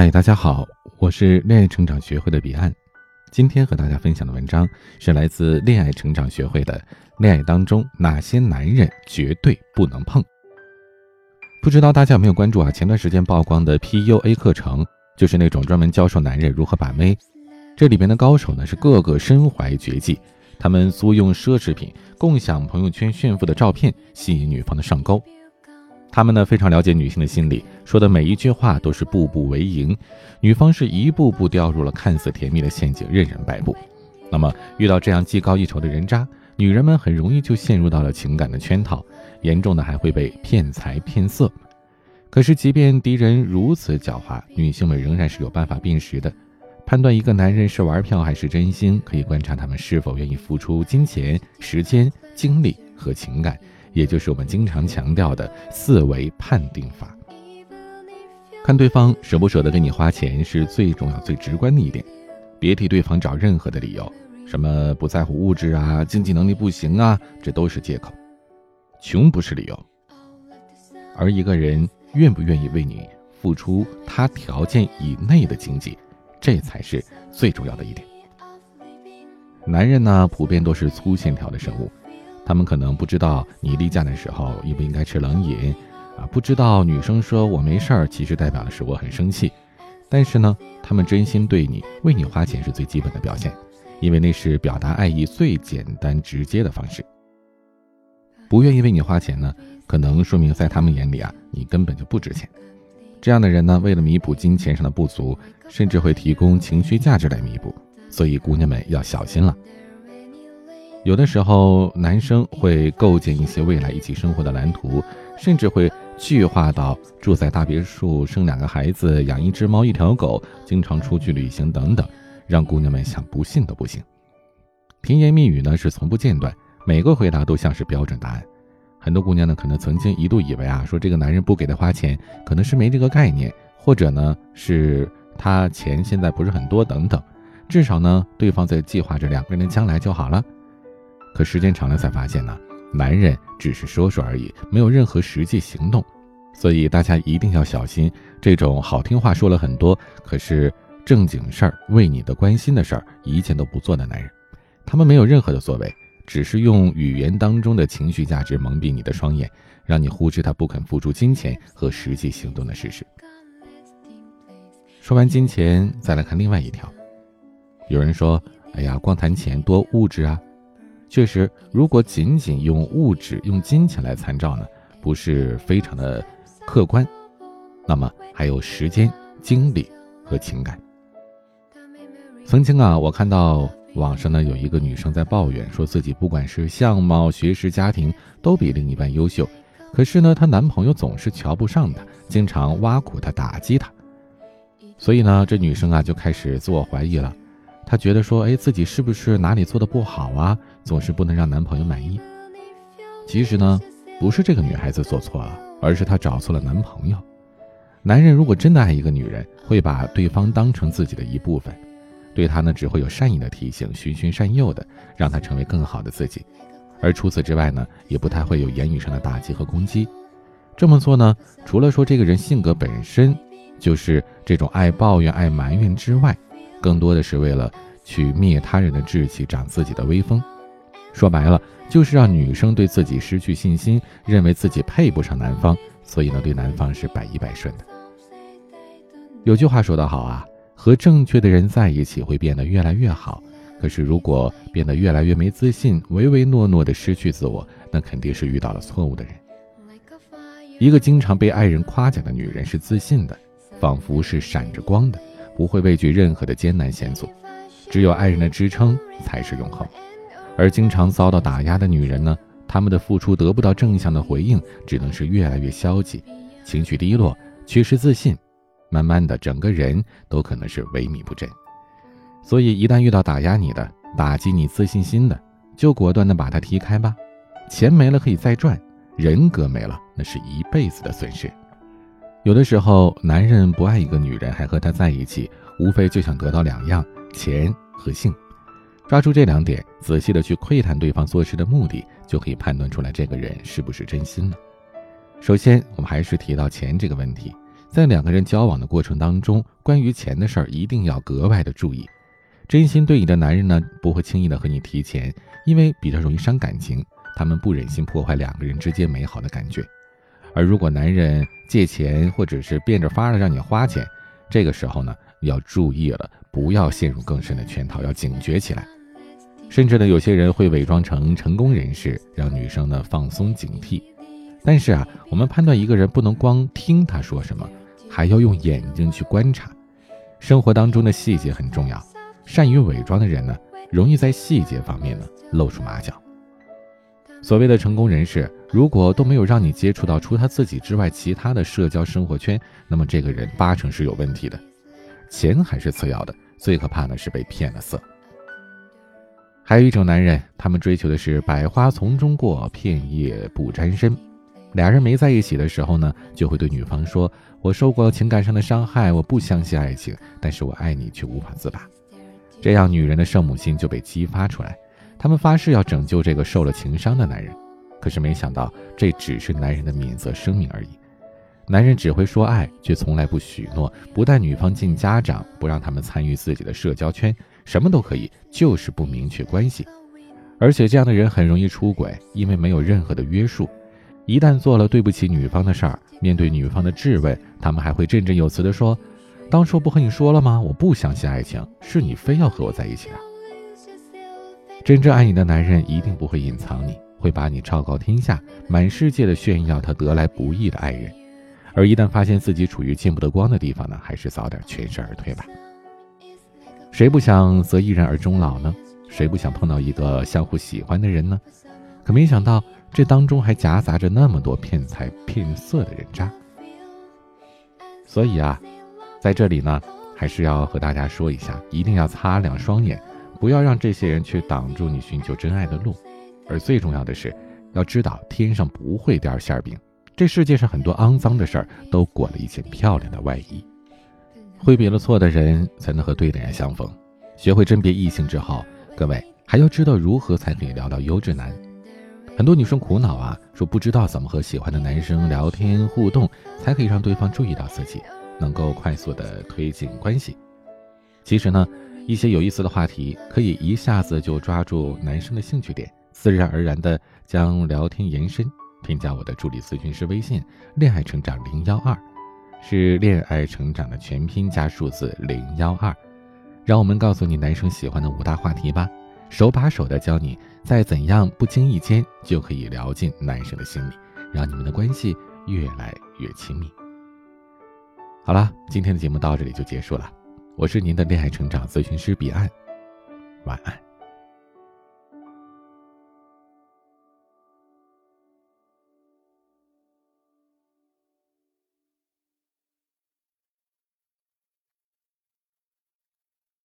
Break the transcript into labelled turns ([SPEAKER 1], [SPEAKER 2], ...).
[SPEAKER 1] 嗨，大家好，我是恋爱成长学会的彼岸。今天和大家分享的文章是来自恋爱成长学会的《恋爱当中哪些男人绝对不能碰》。不知道大家有没有关注啊？前段时间曝光的 PUA 课程，就是那种专门教授男人如何把妹。这里边的高手呢，是个个身怀绝技，他们租用奢侈品，共享朋友圈炫富的照片，吸引女方的上钩。他们呢非常了解女性的心理，说的每一句话都是步步为营，女方是一步步掉入了看似甜蜜的陷阱，任人摆布。那么遇到这样技高一筹的人渣，女人们很容易就陷入到了情感的圈套，严重的还会被骗财骗色。可是即便敌人如此狡猾，女性们仍然是有办法辨识的，判断一个男人是玩票还是真心，可以观察他们是否愿意付出金钱、时间、精力和情感。也就是我们经常强调的四维判定法，看对方舍不舍得给你花钱是最重要、最直观的一点。别替对方找任何的理由，什么不在乎物质啊、经济能力不行啊，这都是借口。穷不是理由，而一个人愿不愿意为你付出他条件以内的经济，这才是最重要的一点。男人呢，普遍都是粗线条的生物。他们可能不知道你例假的时候应不应该吃冷饮，啊，不知道女生说我没事儿，其实代表的是我很生气。但是呢，他们真心对你，为你花钱是最基本的表现，因为那是表达爱意最简单直接的方式。不愿意为你花钱呢，可能说明在他们眼里啊，你根本就不值钱。这样的人呢，为了弥补金钱上的不足，甚至会提供情绪价值来弥补。所以姑娘们要小心了。有的时候，男生会构建一些未来一起生活的蓝图，甚至会具化到住在大别墅、生两个孩子、养一只猫、一条狗、经常出去旅行等等，让姑娘们想不信都不行。甜言蜜语呢是从不间断，每个回答都像是标准答案。很多姑娘呢可能曾经一度以为啊，说这个男人不给她花钱，可能是没这个概念，或者呢是他钱现在不是很多等等，至少呢对方在计划着两个人的将来就好了。可时间长了才发现呢，男人只是说说而已，没有任何实际行动，所以大家一定要小心这种好听话说了很多，可是正经事儿、为你的关心的事儿一件都不做的男人。他们没有任何的作为，只是用语言当中的情绪价值蒙蔽你的双眼，让你忽视他不肯付出金钱和实际行动的事实。说完金钱，再来看另外一条。有人说：“哎呀，光谈钱多物质啊。”确实，如果仅仅用物质、用金钱来参照呢，不是非常的客观。那么还有时间、精力和情感。曾经啊，我看到网上呢有一个女生在抱怨，说自己不管是相貌、学识、家庭都比另一半优秀，可是呢，她男朋友总是瞧不上她，经常挖苦她、打击她。所以呢，这女生啊就开始自我怀疑了。她觉得说，哎，自己是不是哪里做的不好啊？总是不能让男朋友满意。其实呢，不是这个女孩子做错了，而是她找错了男朋友。男人如果真的爱一个女人，会把对方当成自己的一部分，对她呢只会有善意的提醒，循循善诱的让她成为更好的自己。而除此之外呢，也不太会有言语上的打击和攻击。这么做呢，除了说这个人性格本身就是这种爱抱怨、爱埋怨之外，更多的是为了去灭他人的志气，长自己的威风。说白了，就是让女生对自己失去信心，认为自己配不上男方，所以呢，对男方是百依百顺的。有句话说得好啊，和正确的人在一起会变得越来越好。可是如果变得越来越没自信，唯唯诺诺的失去自我，那肯定是遇到了错误的人。一个经常被爱人夸奖的女人是自信的，仿佛是闪着光的。不会畏惧任何的艰难险阻，只有爱人的支撑才是永恒。而经常遭到打压的女人呢？她们的付出得不到正向的回应，只能是越来越消极，情绪低落，缺失自信，慢慢的整个人都可能是萎靡不振。所以，一旦遇到打压你的、打击你自信心的，就果断的把他踢开吧。钱没了可以再赚，人格没了那是一辈子的损失。有的时候，男人不爱一个女人，还和她在一起，无非就想得到两样：钱和性。抓住这两点，仔细的去窥探对方做事的目的，就可以判断出来这个人是不是真心了。首先，我们还是提到钱这个问题。在两个人交往的过程当中，关于钱的事儿一定要格外的注意。真心对你的男人呢，不会轻易的和你提钱，因为比较容易伤感情，他们不忍心破坏两个人之间美好的感觉。而如果男人借钱或者是变着法的让你花钱，这个时候呢，要注意了，不要陷入更深的圈套，要警觉起来。甚至呢，有些人会伪装成成功人士，让女生呢放松警惕。但是啊，我们判断一个人不能光听他说什么，还要用眼睛去观察。生活当中的细节很重要，善于伪装的人呢，容易在细节方面呢露出马脚。所谓的成功人士，如果都没有让你接触到除他自己之外其他的社交生活圈，那么这个人八成是有问题的。钱还是次要的，最可怕的是被骗了色。还有一种男人，他们追求的是百花丛中过，片叶不沾身。俩人没在一起的时候呢，就会对女方说：“我受过情感上的伤害，我不相信爱情，但是我爱你却无法自拔。”这样女人的圣母心就被激发出来，他们发誓要拯救这个受了情伤的男人。可是没想到，这只是男人的免责声明而已。男人只会说爱，却从来不许诺，不带女方进家长，不让他们参与自己的社交圈，什么都可以，就是不明确关系。而且这样的人很容易出轨，因为没有任何的约束。一旦做了对不起女方的事儿，面对女方的质问，他们还会振振有词地说：“当初不和你说了吗？我不相信爱情，是你非要和我在一起的。”真正爱你的男人一定不会隐藏你，会把你昭告天下，满世界的炫耀他得来不易的爱人。而一旦发现自己处于见不得光的地方呢，还是早点全身而退吧。谁不想择一人而终老呢？谁不想碰到一个相互喜欢的人呢？可没想到。这当中还夹杂着那么多骗财骗色的人渣，所以啊，在这里呢，还是要和大家说一下，一定要擦亮双眼，不要让这些人去挡住你寻求真爱的路。而最重要的是，要知道天上不会掉馅饼，这世界上很多肮脏的事儿都裹了一件漂亮的外衣。挥别了错的人，才能和对的人相逢。学会甄别异性之后，各位还要知道如何才可以聊到优质男。很多女生苦恼啊，说不知道怎么和喜欢的男生聊天互动，才可以让对方注意到自己，能够快速的推进关系。其实呢，一些有意思的话题可以一下子就抓住男生的兴趣点，自然而然的将聊天延伸。添加我的助理咨询师微信“恋爱成长零幺二”，是恋爱成长的全拼加数字零幺二。让我们告诉你男生喜欢的五大话题吧。手把手的教你，在怎样不经意间就可以聊进男生的心里，让你们的关系越来越亲密。好了，今天的节目到这里就结束了，我是您的恋爱成长咨询师彼岸，晚安。